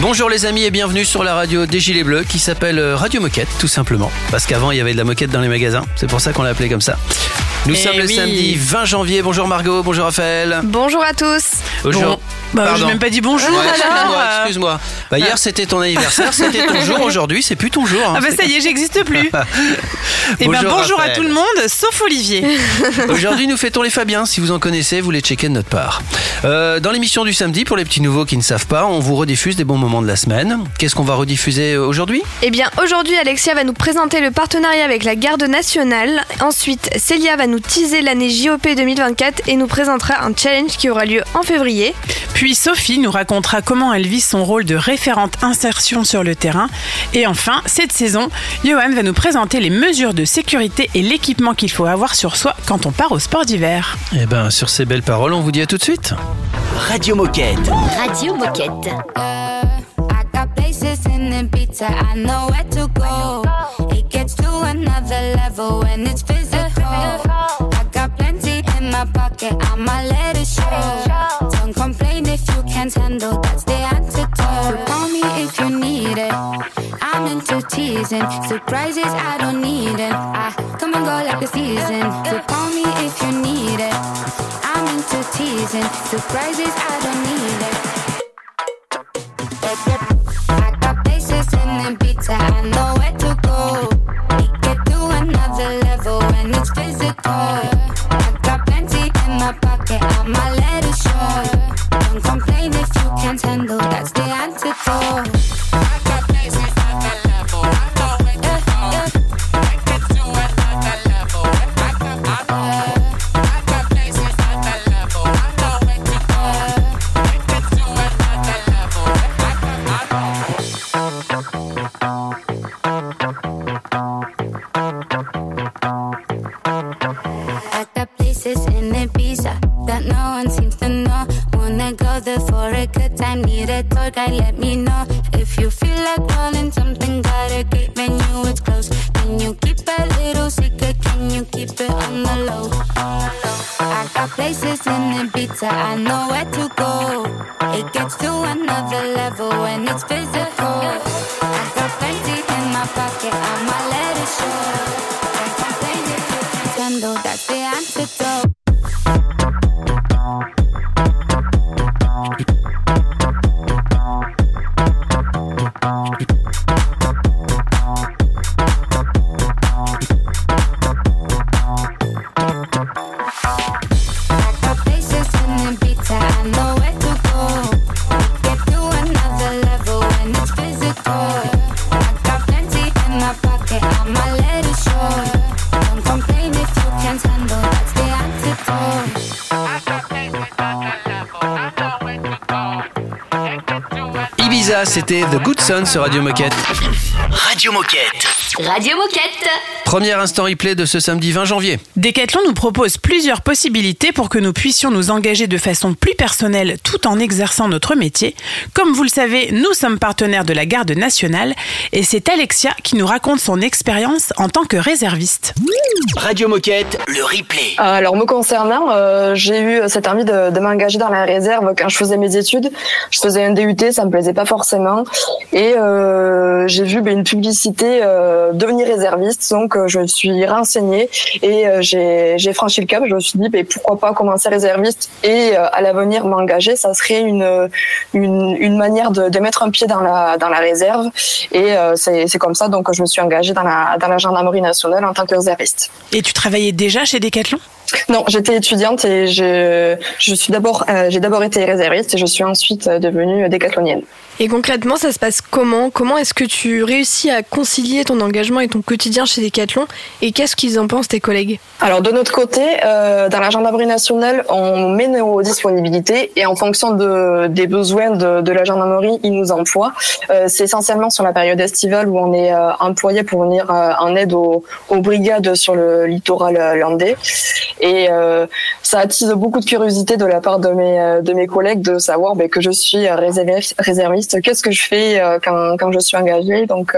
Bonjour les amis et bienvenue sur la radio des Gilets Bleus qui s'appelle euh, Radio Moquette tout simplement. Parce qu'avant il y avait de la moquette dans les magasins, c'est pour ça qu'on l'a appelé comme ça. Nous Eh sommes le samedi 20 janvier. Bonjour Margot, bonjour Raphaël. Bonjour à tous. Bonjour. Bah, Pardon. j'ai même pas dit bonjour. Ouais, alors. excuse-moi, excuse-moi. Bah, hier c'était ton anniversaire, c'était ton jour. Aujourd'hui c'est plus ton jour. hein. Ah bah ça y est, j'existe plus. Et ben Bonjour, bonjour à tout le monde, sauf Olivier. Aujourd'hui, nous fêtons les Fabiens. Si vous en connaissez, vous les checkez de notre part. Euh, dans l'émission du samedi, pour les petits nouveaux qui ne savent pas, on vous rediffuse des bons moments de la semaine. Qu'est-ce qu'on va rediffuser aujourd'hui? Eh bien, aujourd'hui, Alexia va nous présenter le partenariat avec la Garde nationale. Ensuite, Célia va nous teaser l'année JOP 2024 et nous présentera un challenge qui aura lieu en février. Puis Sophie nous racontera comment elle vit son rôle de référente insertion sur le terrain. Et enfin, cette saison, Johan va nous présenter les mesures de sécurité et l'équipement qu'il faut avoir sur soi quand on part au sport d'hiver. Eh ben, sur ces belles paroles, on vous dit à tout de suite. Radio Moquette. Radio Moquette. Got places in Ibiza, I know where to go. It gets to another level when it's physical. I got plenty in my pocket, I'ma let it show. Don't complain if you can't handle, that's the antidote. Call me if you need it. I'm into teasing, surprises I don't need it. I come and go like the season. So call me if you need it. I'm into teasing, surprises I don't need it. Sur Radio Moquette. Premier instant replay de ce samedi 20 janvier. Decathlon nous propose plusieurs possibilités pour que nous puissions nous engager de façon plus personnelle tout en exerçant notre métier. Comme vous le savez, nous sommes partenaires de la Garde nationale et c'est Alexia qui nous raconte son expérience en tant que réserviste. Radio Moquette, le replay. Alors me concernant, euh, j'ai eu cette envie de, de m'engager dans la réserve quand je faisais mes études. Je faisais un DUT, ça me plaisait pas forcément, et euh, j'ai vu ben, une publicité euh, devenir réserviste, donc euh, je me suis renseignée et euh, j'ai franchi le cap. Je me suis dit ben, pourquoi pas commencer réserviste et euh, à l'avenir m'engager, ça serait une une, une manière de, de mettre un pied dans la dans la réserve et euh, c'est comme ça donc je me suis engagée dans la dans la gendarmerie nationale en tant que réserviste. Et tu travaillais déjà chez Decathlon? Non, j'étais étudiante et je, je suis d'abord, euh, j'ai d'abord été réserviste et je suis ensuite devenue décathlonienne. Et concrètement, ça se passe comment Comment est-ce que tu réussis à concilier ton engagement et ton quotidien chez Decathlon Et qu'est-ce qu'ils en pensent tes collègues Alors de notre côté, euh, dans la gendarmerie nationale, on met nos disponibilités et en fonction de, des besoins de, la gendarmerie, ils nous emploient. Euh, c'est essentiellement sur la période estivale où on est euh, employé pour venir en aide aux, brigades sur le littoral landais. Et ça attise beaucoup de curiosité de la part de mes de mes collègues de savoir ben, que je suis réserviste. Qu'est-ce que je fais quand, quand je suis engagée Donc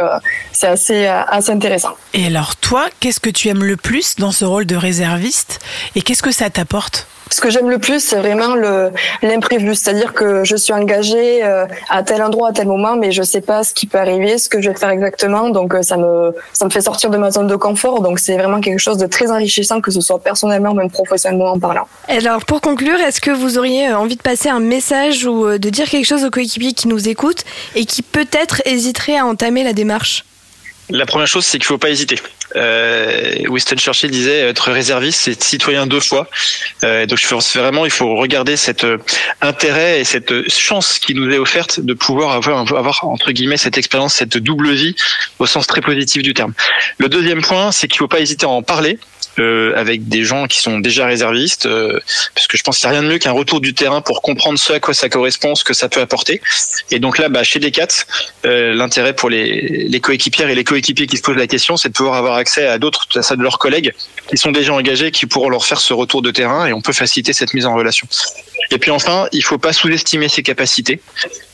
c'est assez assez intéressant. Et alors toi, qu'est-ce que tu aimes le plus dans ce rôle de réserviste et qu'est-ce que ça t'apporte? Ce que j'aime le plus, c'est vraiment le l'imprévu, c'est-à-dire que je suis engagée euh, à tel endroit à tel moment, mais je sais pas ce qui peut arriver, ce que je vais faire exactement, donc euh, ça me ça me fait sortir de ma zone de confort, donc c'est vraiment quelque chose de très enrichissant, que ce soit personnellement ou même professionnellement parlant. Alors pour conclure, est-ce que vous auriez euh, envie de passer un message ou de dire quelque chose aux coéquipiers qui nous écoutent et qui peut-être hésiteraient à entamer la démarche? La première chose, c'est qu'il faut pas hésiter. Euh, Winston Churchill disait être réserviste, c'est citoyen deux fois. Euh, donc je pense vraiment, il faut regarder cet euh, intérêt et cette chance qui nous est offerte de pouvoir avoir, avoir entre guillemets cette expérience, cette double vie au sens très positif du terme. Le deuxième point, c'est qu'il faut pas hésiter à en parler. Euh, avec des gens qui sont déjà réservistes, euh, parce que je pense qu'il n'y a rien de mieux qu'un retour du terrain pour comprendre ce à quoi ça correspond, ce que ça peut apporter. Et donc là, bah, chez Decat, euh, l'intérêt pour les, les coéquipières et les coéquipiers qui se posent la question, c'est de pouvoir avoir accès à d'autres, à ça de leurs collègues qui sont déjà engagés, qui pourront leur faire ce retour de terrain, et on peut faciliter cette mise en relation. Et puis enfin, il faut pas sous-estimer ses capacités.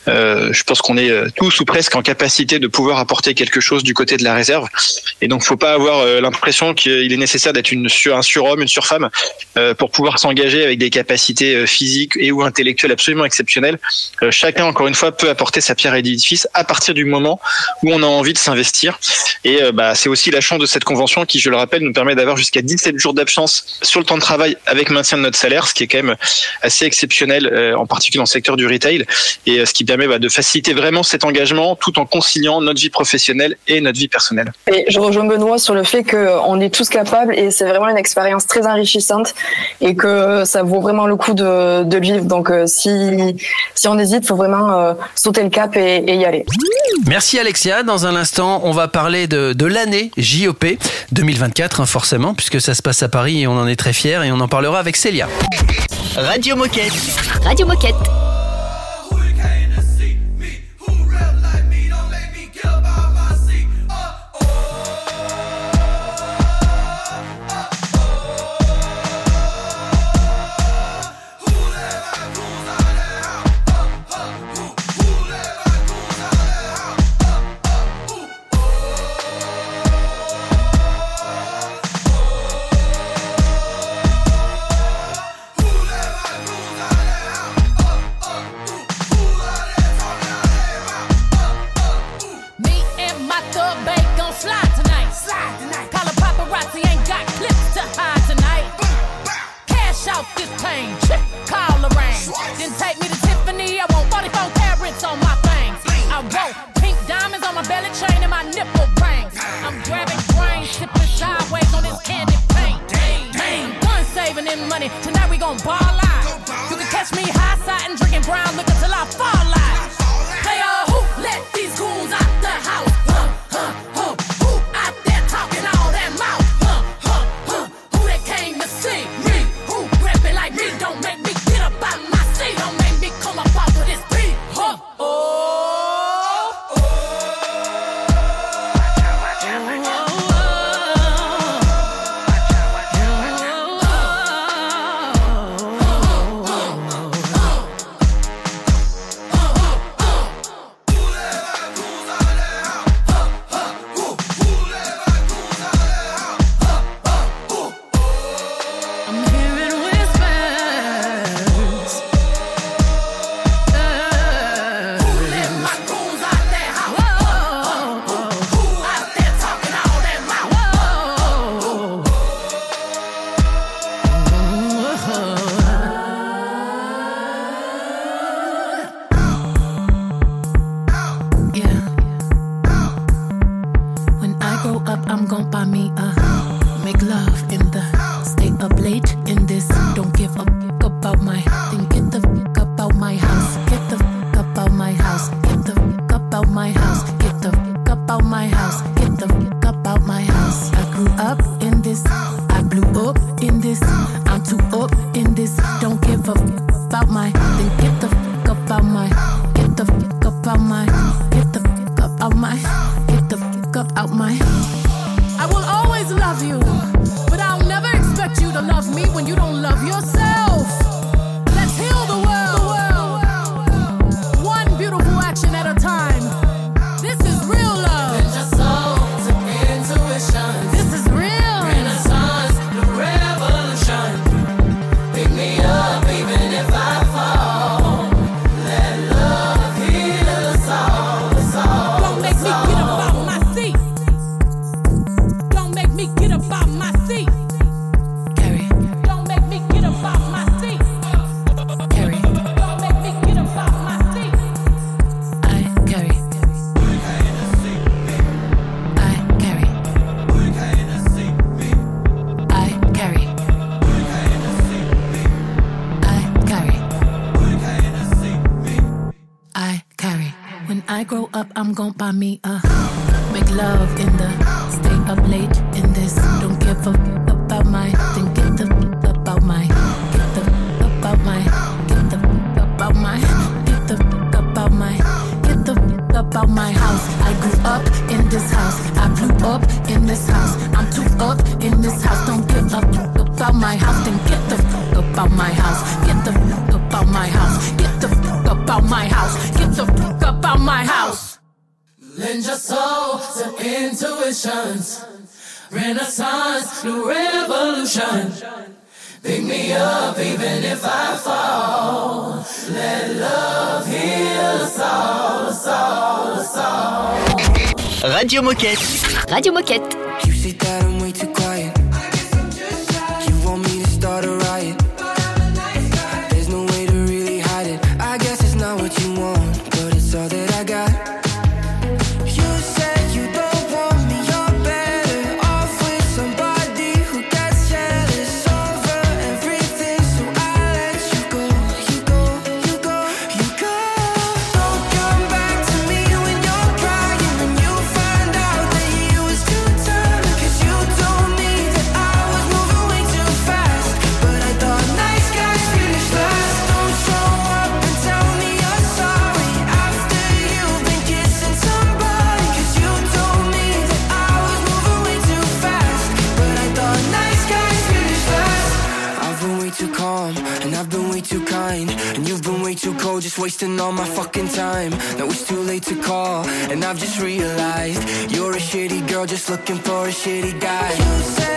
Euh, je pense qu'on est euh, tous ou presque en capacité de pouvoir apporter quelque chose du côté de la réserve. Et donc, faut pas avoir euh, l'impression qu'il est nécessaire d'être une un surhomme, une surfemme pour pouvoir s'engager avec des capacités physiques et ou intellectuelles absolument exceptionnelles. chacun, encore une fois, peut apporter sa pierre à l'édifice à partir du moment où on a envie de s'investir. Et bah, c'est aussi la chance de cette convention qui, je le rappelle, nous permet d'avoir jusqu'à 17 jours d'absence sur le temps de travail avec maintien de notre salaire, ce qui est quand même assez exceptionnel, en particulier dans le secteur du retail, et ce qui permet bah, de faciliter vraiment cet engagement tout en conciliant notre vie professionnelle et notre vie personnelle. Et je rejoins Benoît sur le fait qu'on est tous capables et c'est vraiment une expérience très enrichissante et que ça vaut vraiment le coup de, de vivre. Donc euh, si, si on hésite, il faut vraiment euh, sauter le cap et, y aller. Merci Alexia. Dans un instant, on va parler de, de l'année JOP 2024, hein, forcément, puisque ça se passe à Paris et on en est très fiers et on en parlera avec Célia. Radio Moquette. Radio Moquette. A f- about my house. Then get the f- about my house. Get the f- about my house. Get the f- about my house. Get the f- about my house. Lend your soul to intuitions. Renaissance, new revolution. Pick me up even if I fall. Let love heal us all, us all, us all. Radio Moquette. Radio Moquette. You say that I'm way too cold, just wasting all my fucking time. Now it's too late to call, and I've just realized you're a shitty girl just looking for a shitty guy.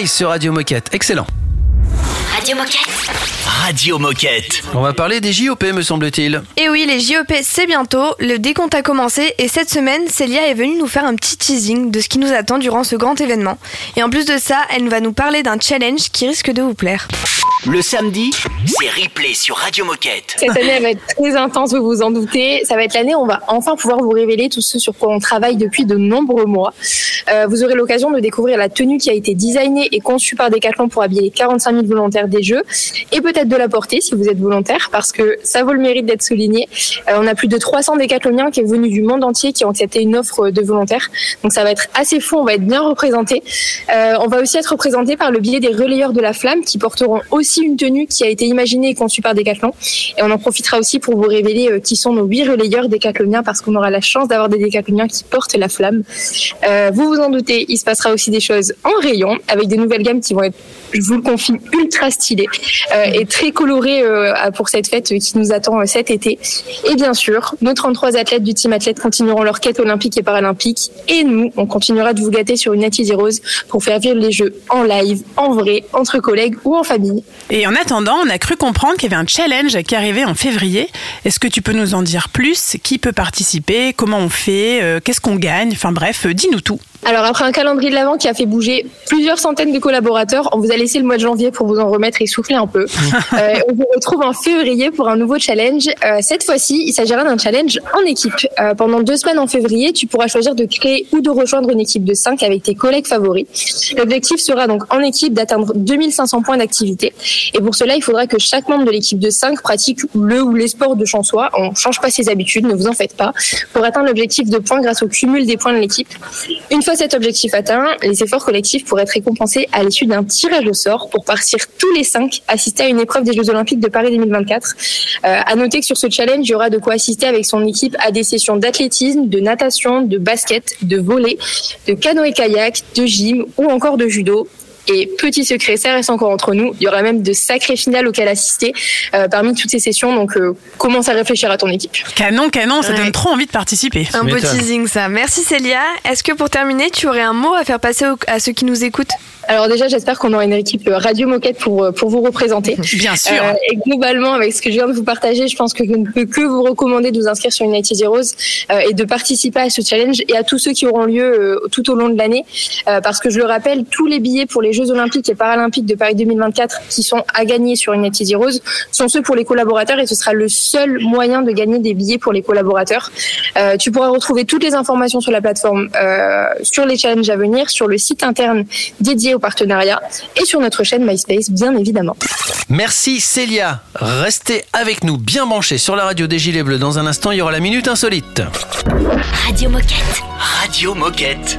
Grace sur Radio Moquette. Excellent. Radio Moquette. Radio Moquette. On va parler des JOP, me semble-t-il. Et oui, les JOP, c'est bientôt. Le décompte a commencé et cette semaine, Célia est venue nous faire un petit teasing de ce qui nous attend durant ce grand événement. Et en plus de ça, elle va nous parler d'un challenge qui risque de vous plaire. Le samedi, c'est replay sur Radio Moquette. Cette année, elle va être très intense, vous vous en doutez. Ça va être l'année où on va enfin pouvoir vous révéler tout ce sur quoi on travaille depuis de nombreux mois. Euh, vous aurez l'occasion de découvrir la tenue qui a été designée et conçue par Decathlon pour habiller les 45 000 volontaires des Jeux et peut-être de la porter si vous êtes volontaire parce que ça vaut le mérite d'être souligné. Euh, on a plus de 300 décathloniens qui est venus du monde entier qui ont accepté une offre de volontaires. Donc ça va être assez fou, on va être bien représentés. Euh, on va aussi être représenté par le biais des relayeurs de la flamme qui porteront aussi une tenue qui a été imaginée et conçue par Decathlon. Et on en profitera aussi pour vous révéler euh, qui sont nos huit relayeurs décathloniens parce qu'on aura la chance d'avoir des décathloniens qui portent la flamme. Euh, vous vous en doutez, il se passera aussi des choses en rayon avec des nouvelles gammes qui vont être, je vous le confie, ultra stylées euh, et très colorées euh, pour cette fête qui nous attend euh, cet été. Et bien sûr, nos 33 athlètes du team athlète continueront leur quête olympique et paralympique. Et nous, on continuera de vous gâter sur une Nati Rose pour faire vivre les Jeux en live, en vrai, entre collègues ou en famille. Et en attendant, on a cru comprendre qu'il y avait un challenge qui arrivait en février. Est-ce que tu peux nous en dire plus? Qui peut participer? Comment on fait? Qu'est-ce qu'on gagne? Enfin bref, dis-nous tout. Alors après un calendrier de l'avant qui a fait bouger plusieurs centaines de collaborateurs, on vous a laissé le mois de janvier pour vous en remettre et souffler un peu. Euh, on vous retrouve en février pour un nouveau challenge. Euh, cette fois-ci, il s'agira d'un challenge en équipe. Euh, pendant deux semaines en février, tu pourras choisir de créer ou de rejoindre une équipe de 5 avec tes collègues favoris. L'objectif sera donc en équipe d'atteindre 2500 points d'activité. Et pour cela, il faudra que chaque membre de l'équipe de 5 pratique le ou les sports de chez soi. On change pas ses habitudes, ne vous en faites pas, pour atteindre l'objectif de points grâce au cumul des points de l'équipe. Une cet objectif atteint, les efforts collectifs pourraient être récompensés à l'issue d'un tirage au sort pour partir tous les cinq assister à une épreuve des Jeux Olympiques de Paris 2024. Euh, à noter que sur ce challenge, il y aura de quoi assister avec son équipe à des sessions d'athlétisme, de natation, de basket, de volley, de canoë-kayak, de gym ou encore de judo. Et petit secret, ça reste encore entre nous. Il y aura même de sacrées finales auxquelles assister euh, parmi toutes ces sessions. Donc, euh, commence à réfléchir à ton équipe. Canon, canon, ça Ouais. donne trop envie de participer. Un beau teasing ça. Merci Célia. Est-ce que pour terminer, tu aurais un mot à faire passer au- à ceux qui nous écoutent? Alors déjà, j'espère qu'on aura une équipe Radio Moquette pour, euh, pour vous représenter. Bien sûr. Euh, et globalement, avec ce que je viens de vous partager, je pense que je ne peux que vous recommander de vous inscrire sur United Heroes euh, et de participer à ce challenge et à tous ceux qui auront lieu euh, tout au long de l'année. Euh, parce que je le rappelle, tous les billets pour les Jeux Olympiques et Paralympiques de Paris 2024 qui sont à gagner sur United Heroes sont ceux pour les collaborateurs et ce sera le seul moyen de gagner des billets pour les collaborateurs. Euh, tu pourras retrouver toutes les informations sur la plateforme, euh, sur les challenges à venir, sur le site interne dédié au partenariat et sur notre chaîne MySpace, bien évidemment. Merci Célia. Restez avec nous bien branchés sur la radio des Gilets Bleus. Dans un instant, il y aura la Minute Insolite. Radio Moquette. Radio Moquette.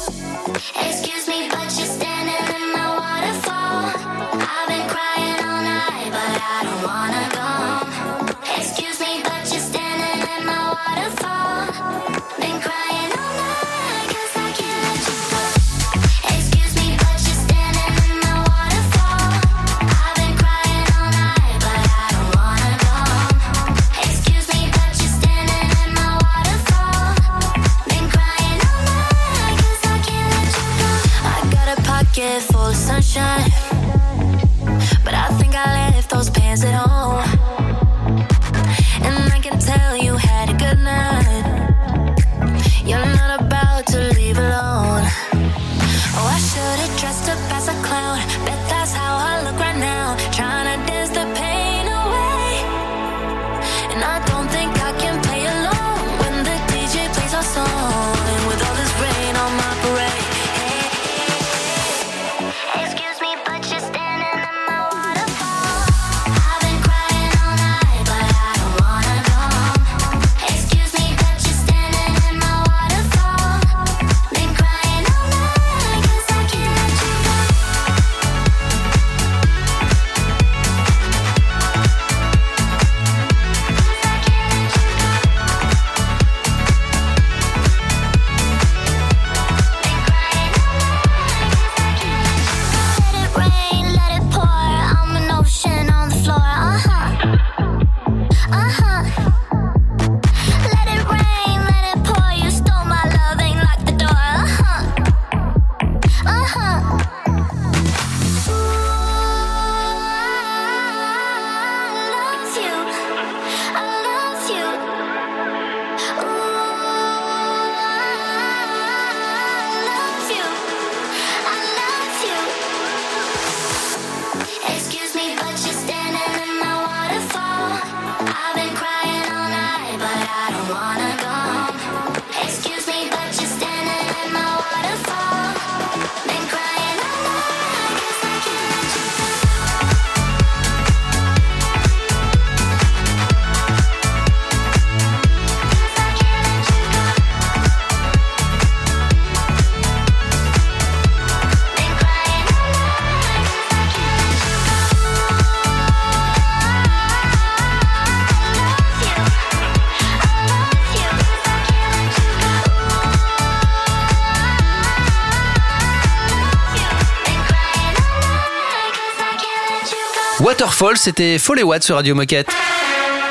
Waterfall, c'était Foley Watt sur Radio Moquette.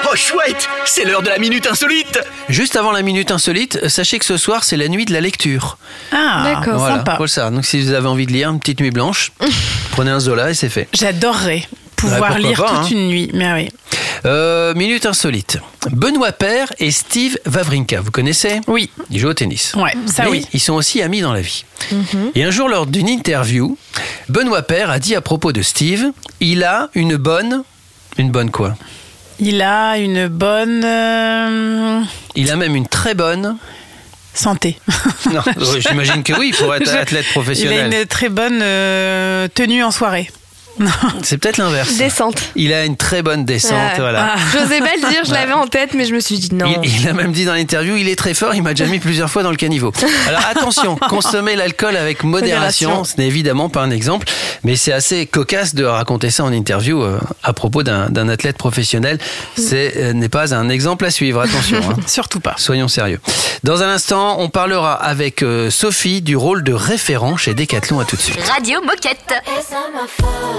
Oh chouette, c'est l'heure de la minute insolite. Juste avant la minute insolite, sachez que ce soir c'est la nuit de la lecture. Ah, voilà, sympa. faut le savoir. Donc si vous avez envie de lire une petite nuit blanche, prenez un Zola et c'est fait. J'adorerais pouvoir Ouais, lire pas, toute hein. une nuit. Mais oui. Euh, minute insolite. Benoît Père et Steve Wawrinka, vous connaissez? Oui. Ils jouent au tennis. Ouais, ça Mais oui. Ils sont aussi amis dans la vie. Et un jour, lors d'une interview, Benoît Père a dit à propos de Steve, il a une bonne... Une bonne quoi? Il a une bonne euh, Il a même une très bonne... santé. Non, j'imagine que oui, pour être athlète Il a professionnel. une très bonne euh, tenue en soirée. C'est peut-être l'inverse. Descente. Il a une très bonne descente, Ouais. voilà. J'osais pas le dire, je Voilà. l'avais en tête, mais je me suis dit non. Il, il a même dit dans l'interview, il est très fort, il m'a déjà mis plusieurs fois dans le caniveau. Alors attention, consommer l'alcool avec modération, Modération. ce n'est évidemment pas un exemple, mais c'est assez cocasse de raconter ça en interview euh, à propos d'un athlète professionnel. C'est euh, n'est pas un exemple à suivre, attention. hein. Surtout pas. Soyons sérieux. Dans un instant, on parlera avec euh, Sophie du rôle de référent chez Decathlon. À tout de suite. Radio Moquette.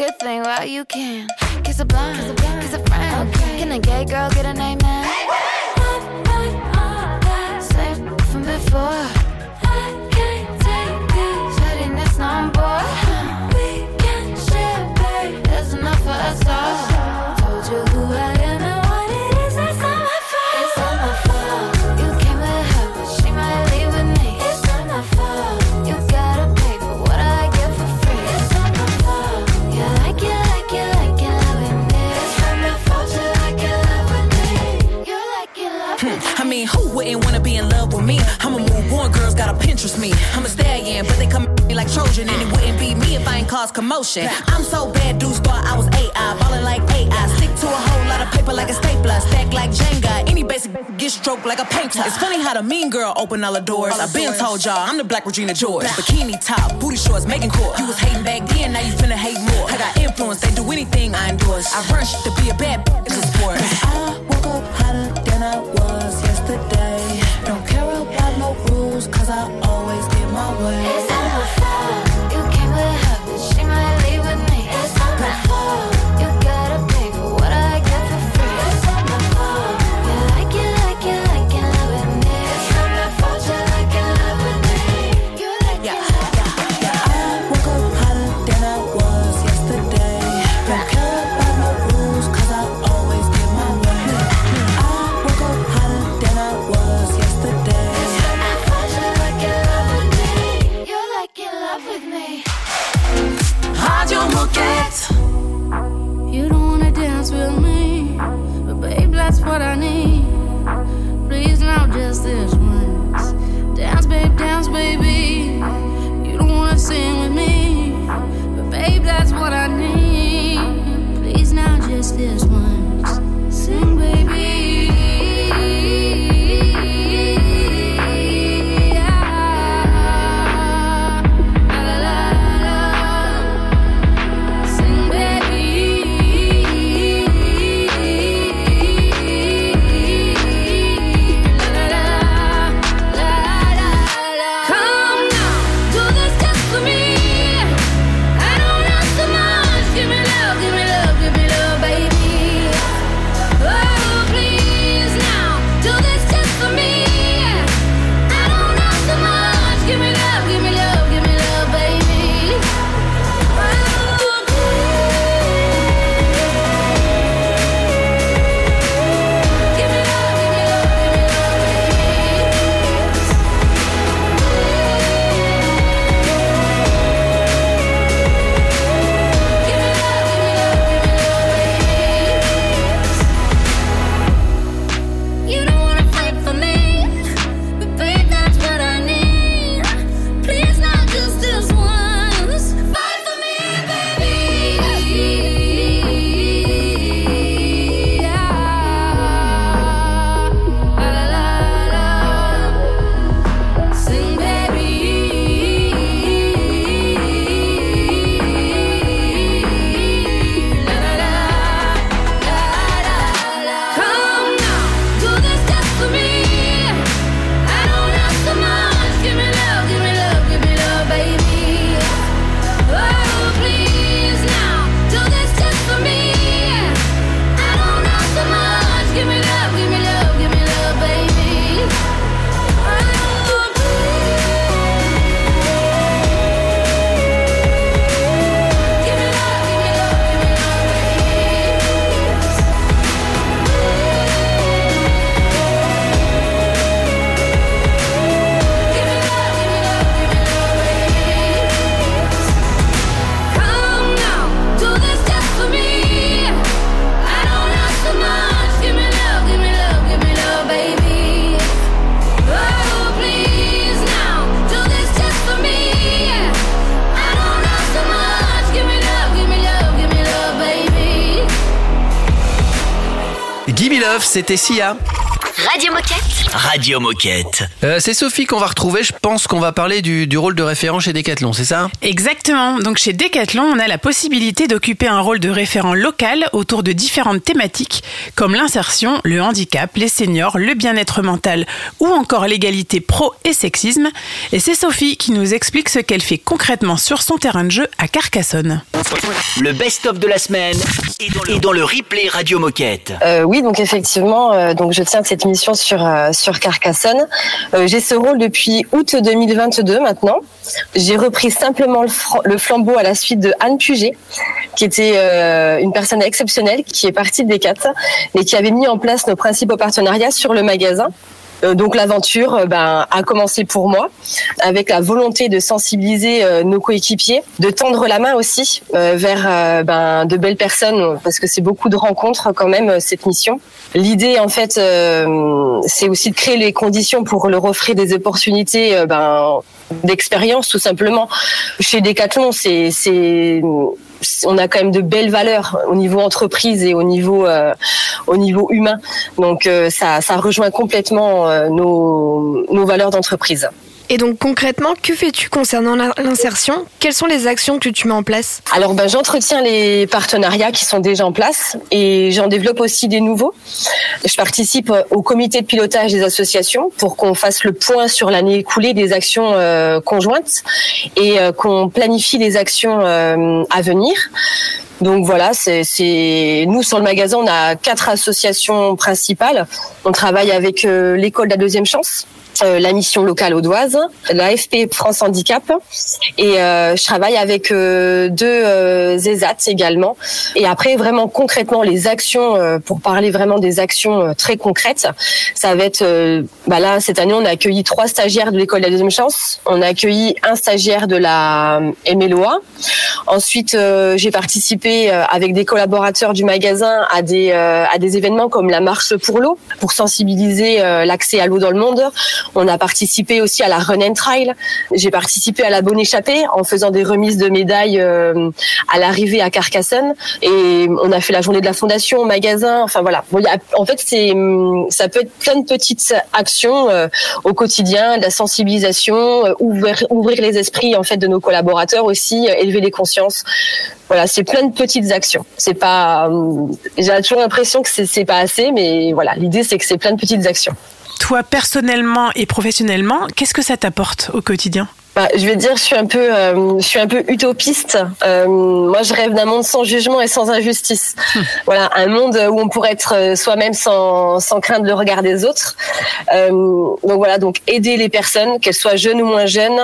good thing while you can. Kiss a blind, kiss a friend. Can a gay girl get a name man? Us all. Pinterest me. I'm a stallion, but they come at me like Trojan, and it wouldn't be me if I ain't caused commotion. I'm so bad, dudes thought I was AI, ballin' like AI. Stick to a whole lot of paper like a stapler, stack like Jenga. Any basic get stroked like a painter. It's funny how the mean girl open all the doors. I've been told y'all I'm the black Regina George. Bikini top, booty shorts, making court. You was hating back then, now you finna hate more. I got influence, they do anything I endorse. I run shit to be a bad bitch, it's a sport. I woke up hotter than I was yesterday. C'était Sia. Radio Moquette. Radio Moquette. Euh, c'est Sophie qu'on va retrouver. Je pense qu'on va parler du, du rôle de référent chez Decathlon, c'est ça? Exactement. Donc chez Decathlon, on a la possibilité d'occuper un rôle de référent local autour de différentes thématiques comme l'insertion, le handicap, les seniors, le bien-être mental ou encore l'égalité pro et sexisme. Et c'est Sophie qui nous explique ce qu'elle fait concrètement sur son terrain de jeu à Carcassonne. Le best-of de la semaine est dans le, est dans le replay Radio Moquette. Euh, oui, donc effectivement, euh, donc je tiens cette mission sur euh, sur Carcassonne. Euh, J'ai ce rôle depuis août 2022 maintenant. J'ai repris simplement le, flambeau à la suite de Anne Puget, qui était euh, une personne exceptionnelle, qui est partie des quatre et qui avait mis en place nos principaux partenariats sur le magasin. Euh, donc l'aventure euh, ben, a commencé pour moi avec la volonté de sensibiliser euh, nos coéquipiers, de tendre la main aussi vers ben, de belles personnes parce que c'est beaucoup de rencontres quand même cette mission. L'idée en fait c'est aussi de créer les conditions pour leur offrir des opportunités ben, d'expérience tout simplement. Chez Decathlon c'est c'est on a quand même de belles valeurs au niveau entreprise et au niveau euh, au niveau humain. Donc euh, ça ça rejoint complètement euh, nos nos valeurs d'entreprise. Et donc concrètement, que fais-tu concernant l'insertion? Quelles sont les actions que tu mets en place? Alors ben j'entretiens les partenariats qui sont déjà en place et j'en développe aussi des nouveaux. Je participe euh, au comité de pilotage des associations pour qu'on fasse le point sur l'année écoulée des actions euh, conjointes et euh, qu'on planifie les actions à venir. Donc voilà, c'est nous sur le magasin, on a quatre associations principales. On travaille avec l'école de la deuxième chance, la mission locale audoise, l'AFP France Handicap, et euh, je travaille avec euh, deux euh, ESAT également. Et après, vraiment concrètement, les actions, euh, pour parler vraiment des actions euh, très concrètes, ça va être, euh, bah là, cette année, on a accueilli trois stagiaires de l'école de la deuxième chance, on a accueilli un stagiaire de la euh, MLOA. Ensuite, euh, j'ai participé euh, avec des collaborateurs du magasin à des, euh, à des événements comme la marche pour l'eau, pour sensibiliser euh, l'accès à l'eau dans le monde. On a participé aussi à la Run and Trail. J'ai participé à la Bonne Échappée en faisant des remises de médailles euh, à l'arrivée à Carcassonne. Et on a fait la journée de la fondation au magasin. Enfin voilà. Bon, y a- en fait, c'est hum, ça peut être plein de petites actions euh, au quotidien, de la sensibilisation, euh, ouvrir, ouvrir les esprits en fait de nos collaborateurs aussi, élever les consciences. Voilà, c'est plein de petites actions. C'est pas, hum, j'ai toujours l'impression que c'est pas assez, mais voilà, l'idée c'est que c'est plein de petites actions. Toi, personnellement et professionnellement, qu'est-ce que ça t'apporte au quotidien? Bah, je vais dire, je suis un peu, euh, je suis un peu utopiste. Euh, moi, je rêve d'un monde sans jugement et sans injustice. Voilà, un monde où on pourrait être euh, soi-même sans, sans craindre le regard des autres. Euh, donc voilà, donc aider les personnes, qu'elles soient jeunes ou moins jeunes,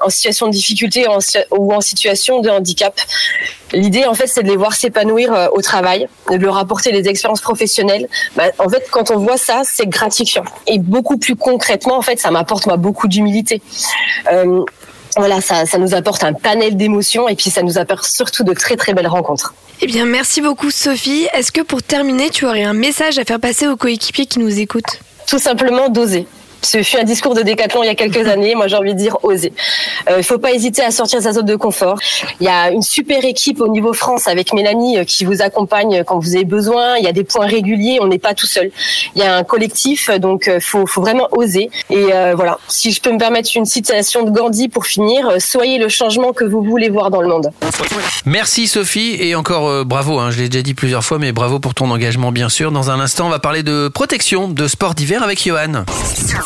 en situation de difficulté ou en, si- ou en situation de handicap. L'idée, en fait, c'est de les voir s'épanouir au travail, de leur apporter des expériences professionnelles. Bah, en fait, quand on voit ça, c'est gratifiant. Et beaucoup plus concrètement, en fait, ça m'apporte moi beaucoup d'humilité. Euh, voilà, ça, ça nous apporte un panel d'émotions et puis ça nous apporte surtout de très très belles rencontres. Eh bien, merci beaucoup Sophie. Est-ce que pour terminer, tu aurais un message à faire passer aux coéquipiers qui nous écoutent? Tout simplement d'oser. Ce fut un discours de Décathlon il y a quelques années. Moi, j'ai envie de dire oser. Il ne faut pas hésiter à sortir de sa zone de confort. Il y a une super équipe au niveau France avec Mélanie euh, qui vous accompagne quand vous avez besoin. Il y a des points réguliers. On n'est pas tout seul. Il y a un collectif, donc euh, faut, faut vraiment oser. Et euh, voilà. Si je peux me permettre une citation de Gandhi pour finir, euh, soyez le changement que vous voulez voir dans le monde. Merci Sophie et encore euh, bravo, hein, je l'ai déjà dit plusieurs fois, mais bravo pour ton engagement bien sûr. Dans un instant, on va parler de protection, de sport d'hiver avec Johan.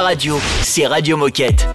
Radio, c'est Radio Moquette.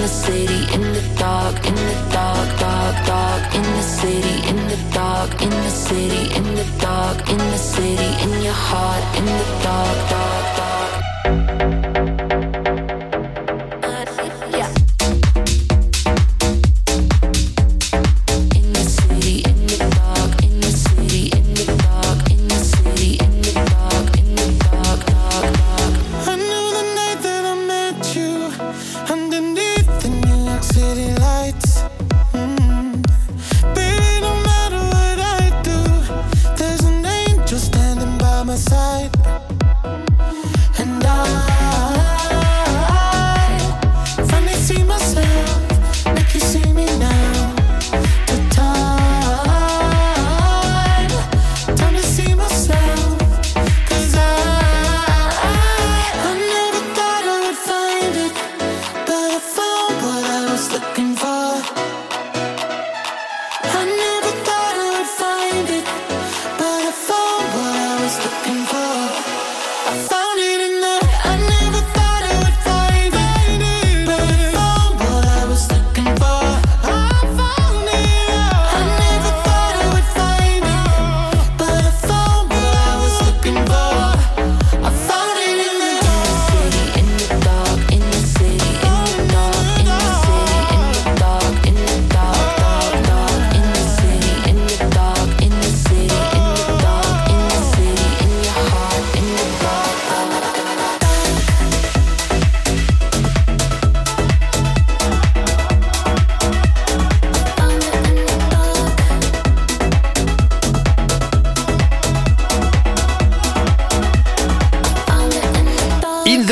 The city, in the dark, in the dark, dark, dark, in the city, in the dark, in the city, in the dark, in the city, in your heart, in the dark, dark.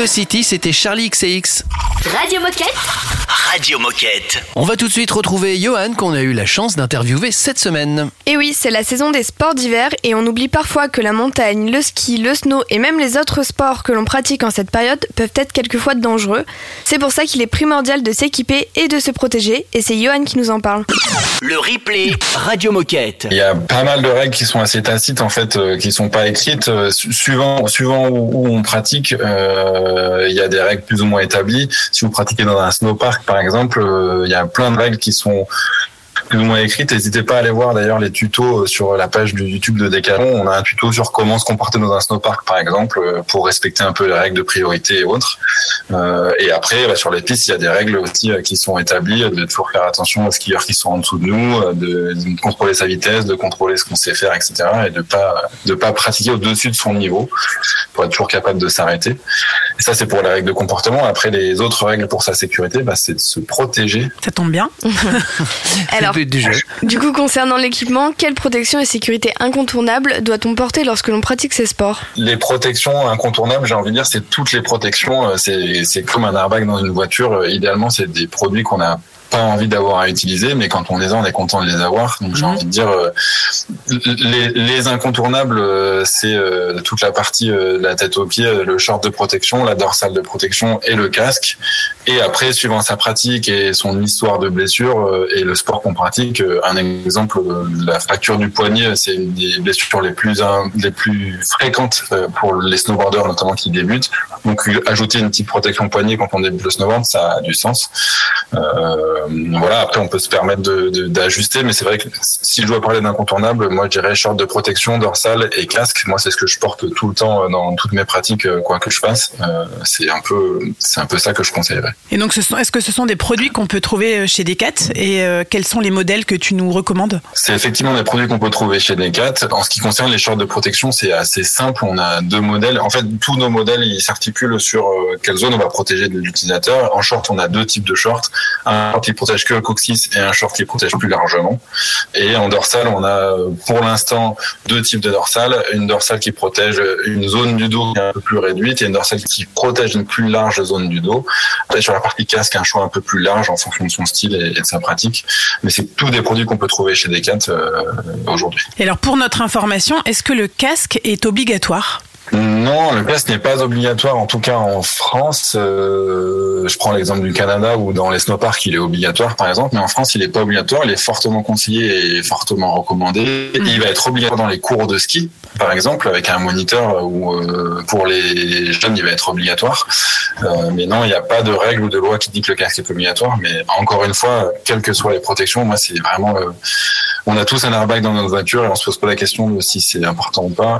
City, c'était Charlie XCX. Radio Moquette Radio Moquette. On va tout de suite retrouver Johan qu'on a eu la chance d'interviewer cette semaine. Et oui, c'est la saison des sports d'hiver et on oublie parfois que la montagne, le ski, le snow et même les autres sports que l'on pratique en cette période peuvent être quelquefois dangereux. C'est pour ça qu'il est primordial de s'équiper et de se protéger et c'est Johan qui nous en parle. Le replay Radio Moquette. Il y a pas mal de règles qui sont assez tacites en fait, euh, qui sont pas écrites. Euh, su- suivant suivant où, où on pratique, euh, il y a des règles plus ou moins établies. Si vous pratiquez dans un snowpark par exemple, euh, il y a plein de règles qui sont plus ou moins écrites. N'hésitez pas à aller voir d'ailleurs les tutos euh, sur la page du YouTube de Decathlon. On a un tuto sur comment se comporter dans un snowpark par exemple euh, pour respecter un peu les règles de priorité et autres. Euh, et après, bah, sur les pistes, il y a des règles aussi euh, qui sont établies, de toujours faire attention aux skieurs qui sont en dessous de nous, de, de contrôler sa vitesse, de contrôler ce qu'on sait faire, etc. Et de pas de pas pratiquer au-dessus de son niveau pour être toujours capable de s'arrêter. Et ça, c'est pour les règles de comportement. Après, les autres règles pour sa sécurité, bah, c'est de se protéger. Ça tombe bien. Alors, du jeu. Du coup, concernant l'équipement, quelle protection et sécurité incontournable doit-on porter lorsque l'on pratique ces sports? Les protections incontournables, j'ai envie de dire, c'est toutes les protections. Euh, C'est c'est comme un airbag dans une voiture. Euh, Idéalement, c'est des produits qu'on a pas envie d'avoir à utiliser, mais quand on les a, on est content de les avoir. Donc j'ai envie de dire, euh, les, les incontournables, euh, c'est euh, toute la partie de la tête aux pieds, le short de protection, la dorsale de protection et le casque. Et après, suivant sa pratique et son histoire de blessure et le sport qu'on pratique, un exemple, la fracture du poignet, c'est une des blessures les plus les plus fréquentes pour les snowboarders notamment qui débutent. Donc ajouter une petite protection poignet quand on débute le snowboard, ça a du sens. Euh, voilà. Après, on peut se permettre de- de- d'ajuster, mais c'est vrai que si je dois parler d'incontournable, moi je dirais short de protection, dorsale et casque. Moi c'est ce que je porte tout le temps euh, dans toutes mes pratiques, euh, quoi que je fasse. Euh, c'est un peu, c'est un peu ça que je conseillerais. Et donc, est-ce que ce sont des produits qu'on peut trouver chez Decat Et euh, quels sont les modèles que tu nous recommandes? C'est effectivement des produits qu'on peut trouver chez Decat. En ce qui concerne les shorts de protection, c'est assez simple. On a deux modèles. En fait, tous nos modèles, ils s'articulent sur euh, quelle zone on va protéger de l'utilisateur. En short, on a deux types de shorts. Un short qui protège que le coccyx et un short qui protège plus largement. Et en dorsale, on a euh, pour l'instant deux types de dorsale. Une dorsale qui protège une zone du dos qui est un peu plus réduite et une dorsale qui protège une plus large zone du dos. Après, sur la partie casque, un choix un peu plus large en fonction de son style et, et de sa pratique. Mais c'est tous des produits qu'on peut trouver chez Decat euh, aujourd'hui. Et alors, pour notre information, est-ce que le casque est obligatoire? Non, le casque n'est pas obligatoire, en tout cas en France. euh, je prends l'exemple du Canada où dans les snowparks il est obligatoire par exemple, mais en France il n'est pas obligatoire, il est fortement conseillé et fortement recommandé. Et il va être obligatoire dans les cours de ski, par exemple, avec un moniteur où euh, pour les jeunes il va être obligatoire. Euh, mais non, il n'y a pas de règle ou de loi qui dit que le casque est obligatoire. Mais encore une fois, quelles que soient les protections, moi c'est vraiment on a tous un airbag dans notre voiture et on se pose pas la question de si c'est important ou pas.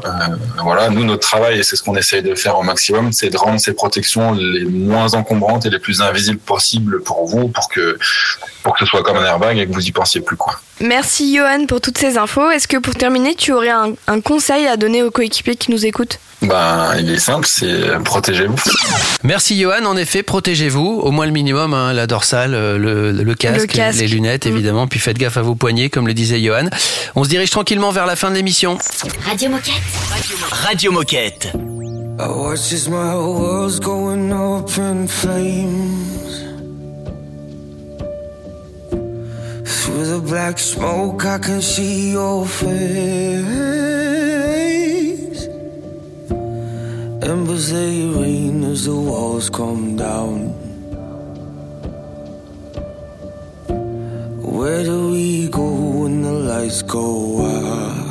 Voilà, nous notre travail et c'est ce qu'on essaye de faire au maximum, c'est de rendre ces protections les moins encombrantes et les plus invisibles possibles pour vous, pour que pour que ce soit comme un airbag et que vous y pensiez plus quoi. Merci Johan pour toutes ces infos. Est-ce que pour terminer, tu aurais un, un conseil à donner aux coéquipiers qui nous écoutent? Ben il est simple, c'est protégez-vous. Merci Johan, en effet, protégez-vous, au moins le minimum, hein, la dorsale, euh, le, le casque, Le casque. les lunettes évidemment, puis faites gaffe à vos poignets, comme le disait Johan. On se dirige tranquillement vers la fin de l'émission. Radio Moquette. Radio Moquette. I watch Through the black smoke, I can see your face. Embers they rain as the walls come down. Where do we go when the lights go out?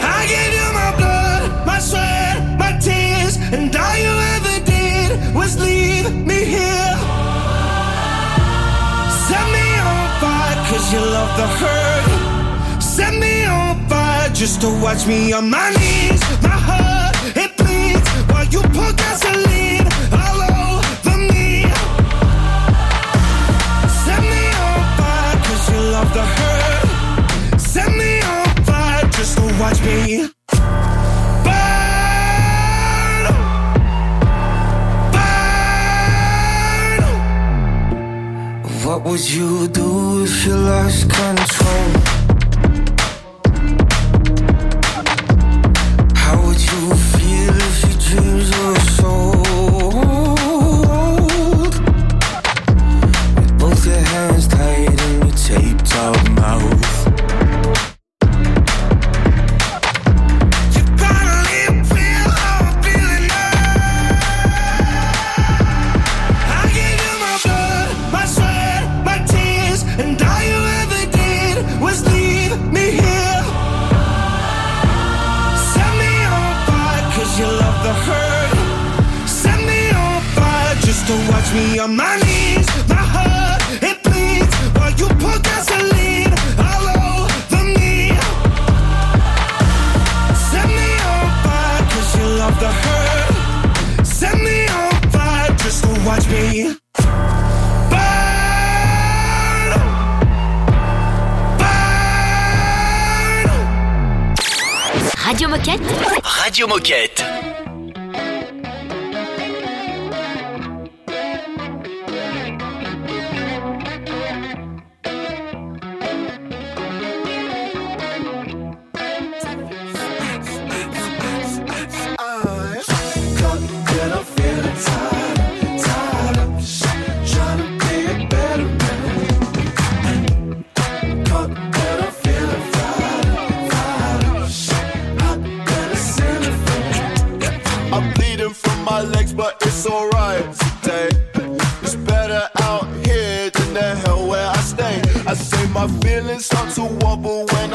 I gave you my blood, my sweat, my tears, and all you ever did was leave the hurt. Set me on fire just to watch me on my knees. My heart, it bleeds while you pour gasoline all over me. Set me on fire, cause you love the hurt. Set me on fire just to watch me. Would you do if you lost control? How would you feel if your dreams were sold? With both your hands tied and your taped up mouth. To watch me on my knees. My heart, it bleeds while you pour gasoline all over me. Set me on fire, cause you love the hurt. Set me on fire just to watch me. Radio Moquette. Radio Moquette.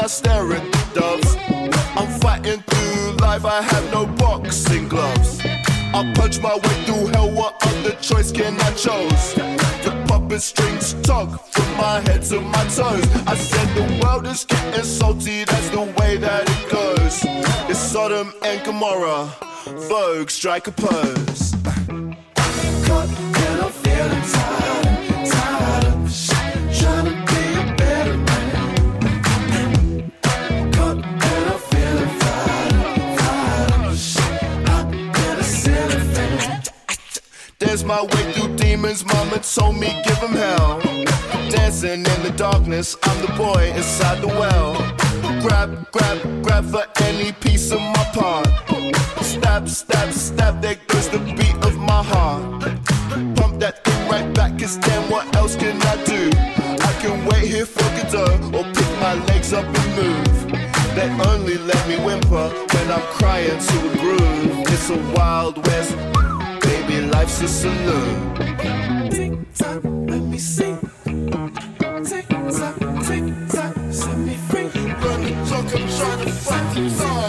I at the doves. I'm fighting through life, I have no boxing gloves. I punch my way through hell, what other choice can I choose? The puppet strings tug from my head to my toes. I said the world is getting salty, that's the way that it goes. It's Sodom and Gomorrah, Vogue, strike a pose. Caught and I'm feeling tired, There's my way through demons, mama told me give him hell. Dancing in the darkness, I'm the boy inside the well. Grab, grab, grab for any piece of my part. Stab, stab, stab, there goes the beat of my heart. Pump that thing right back, cause damn, what else can I do? I can wait here for Godot, or pick my legs up and move. They only let me whimper when I'm crying to a groove. It's a wild west, life's a saloon. Tick tock, let me sing. Tick tock, tick tock, set me free. Run the clock, I'm trying to fight the time.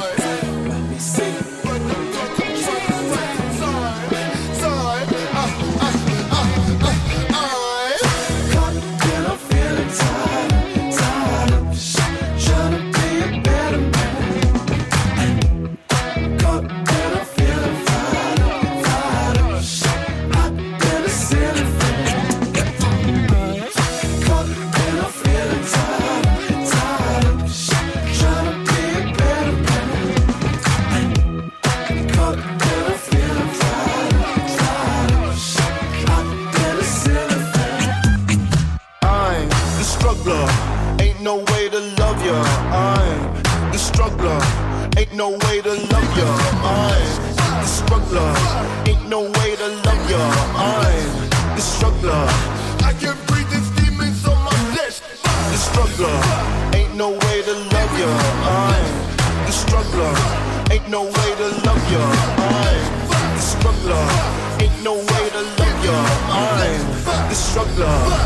No way to love ya. I'm the struggler, ain't no way to love ya. I'm the struggler. I can breathe these demons on my flesh. The struggler, ain't no way to love ya. I'm the struggler, ain't no way to love ya. I'm the struggler,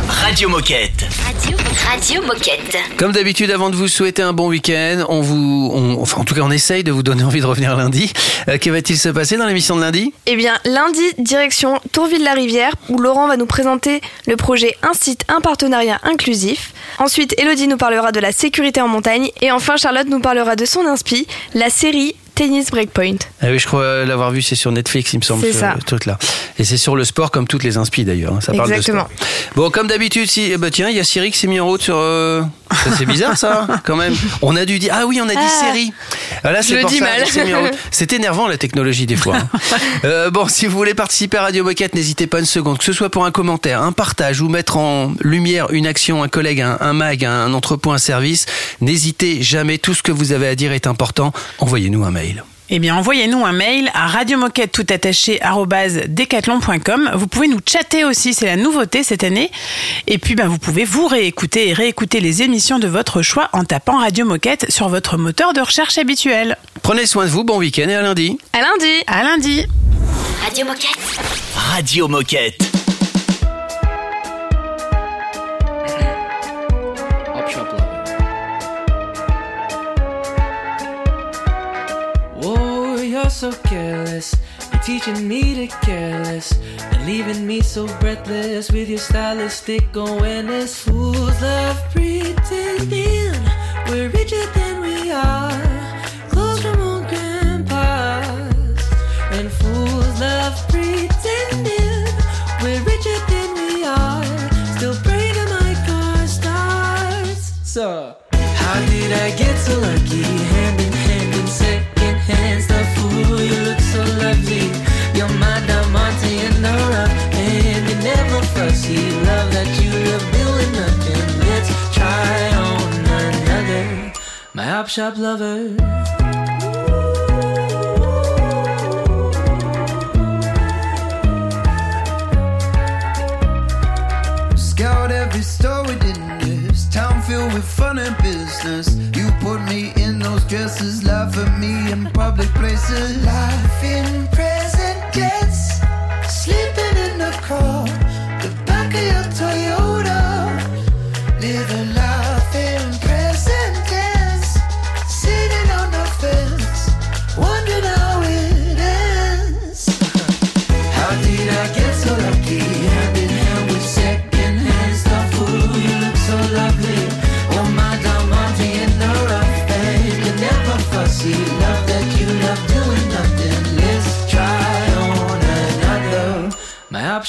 Radio Moquette. Radio, Radio Moquette. Comme d'habitude, avant de vous souhaiter un bon week-end, on vous, on- enfin en tout cas, on essaye de vous donner envie de revenir lundi. Euh, que va-t-il se passer dans l'émission de lundi? Eh bien, lundi, direction Tourville-la-Rivière, où Laurent va nous présenter le projet Un site, un partenariat inclusif. Ensuite, Elodie nous parlera de la sécurité en montagne. Et enfin, Charlotte nous parlera de son inspi, la série Tennis Breakpoint. Ah oui, je crois l'avoir vu, c'est sur Netflix, il me semble. C'est ce ça. là. Et c'est sur le sport, comme toutes les inspi d'ailleurs. hein, Ça parle de Exactement. sport. Bon, comme d'habitude, si, eh ben, tiens, il y a Siri qui s'est mis en route sur. euh, C'est bizarre ça, quand même. On a dû dire. Ah oui, on a dit Ah. série. Ah, là, c'est dis mal. C'est énervant la technologie des fois. hein. Euh, bon, si vous voulez participer à Radio Moquette, n'hésitez pas une seconde, que ce soit pour un commentaire, un partage ou mettre en lumière une action, un collègue, un, un mag, un entrepôt, un service. N'hésitez jamais. Tout ce que vous avez à dire est important. Envoyez-nous un mail. Eh bien, envoyez-nous un mail à radiomoquette tout attaché. Vous pouvez nous chatter aussi, c'est la nouveauté cette année. Et puis, ben, vous pouvez vous réécouter et réécouter les émissions de votre choix en tapant Radio Moquette sur votre moteur de recherche habituel. Prenez soin de vous. Bon week-end et à lundi. À lundi À lundi Radio Moquette. Radio Moquette. So careless. You're teaching me to careless and leaving me so breathless with your stylistic awareness. Fools love pretending we're richer than we are. Clothes from old grandpas. And fools love pretending we're richer than we are. Still pray to my car starts. So, how did I get so lucky? Shop lover. Scout every store within this town filled with fun and business. You put me in those dresses, laugh at me in public places. Life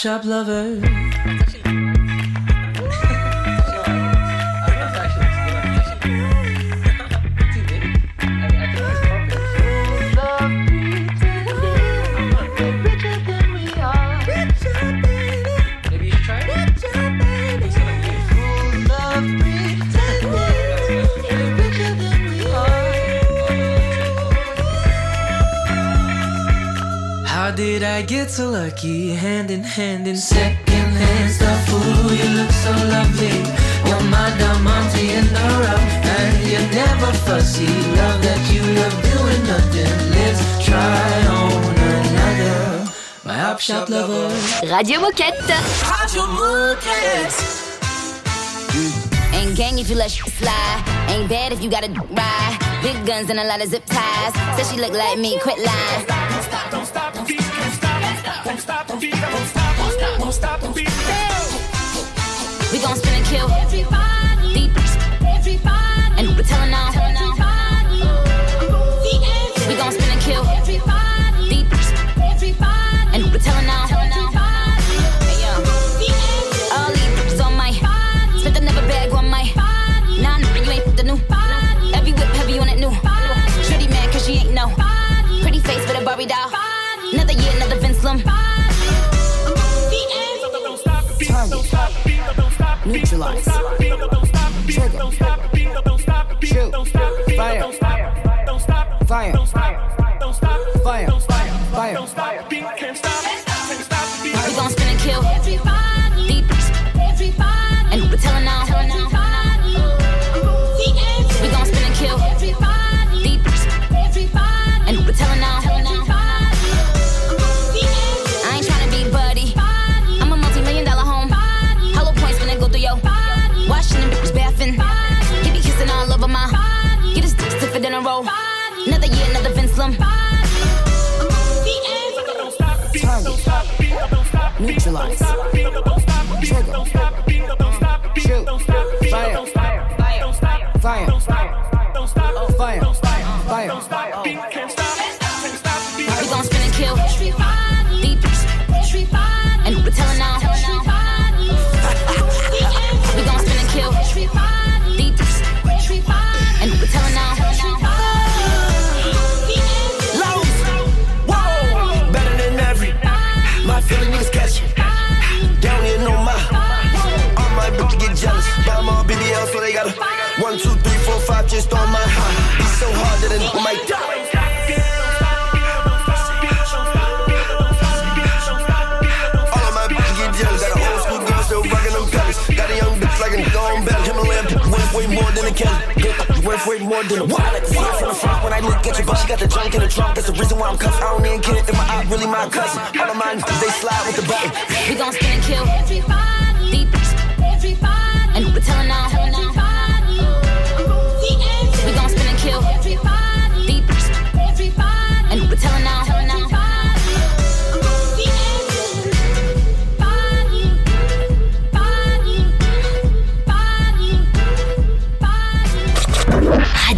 shop lovers. I get so lucky? Hand in hand in second hand stuff. Ooh, you look so lovely. You're my diamante in the rough, and you're never fussy. Love that you love doing nothing. Let's try on another. My op shop lover. Radio Moquette. Radio Moquette. Ain't gang if you let shit slide. Ain't bad if you gotta ride. Big guns and a lot of zip ties. Said she look like me, quit lying won't stop, won't stop, won't stop, won't stop, won't stop, won't stop. We gon' spin and kill. Everybody. Neutralize. Trigger. Shoot. Fire. Fire. Fire. Fire. Neutralize. Five, just on my high. It's so hard that a nigga might die. Way more than a Kelly. Worth way more than a to see it from the front when I look at you, but she got the junk in the trunk. That's the reason why I'm cuffed. I don't even care if my eye really my cousin. All of mine, they slide with the button. We gon' spin and kill. Deep. And we're telling all.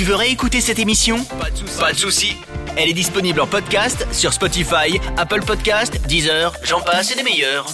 Tu veux réécouter cette émission Pas de souci. Elle est disponible en podcast sur Spotify, Apple Podcast, Deezer, j'en passe et des meilleurs.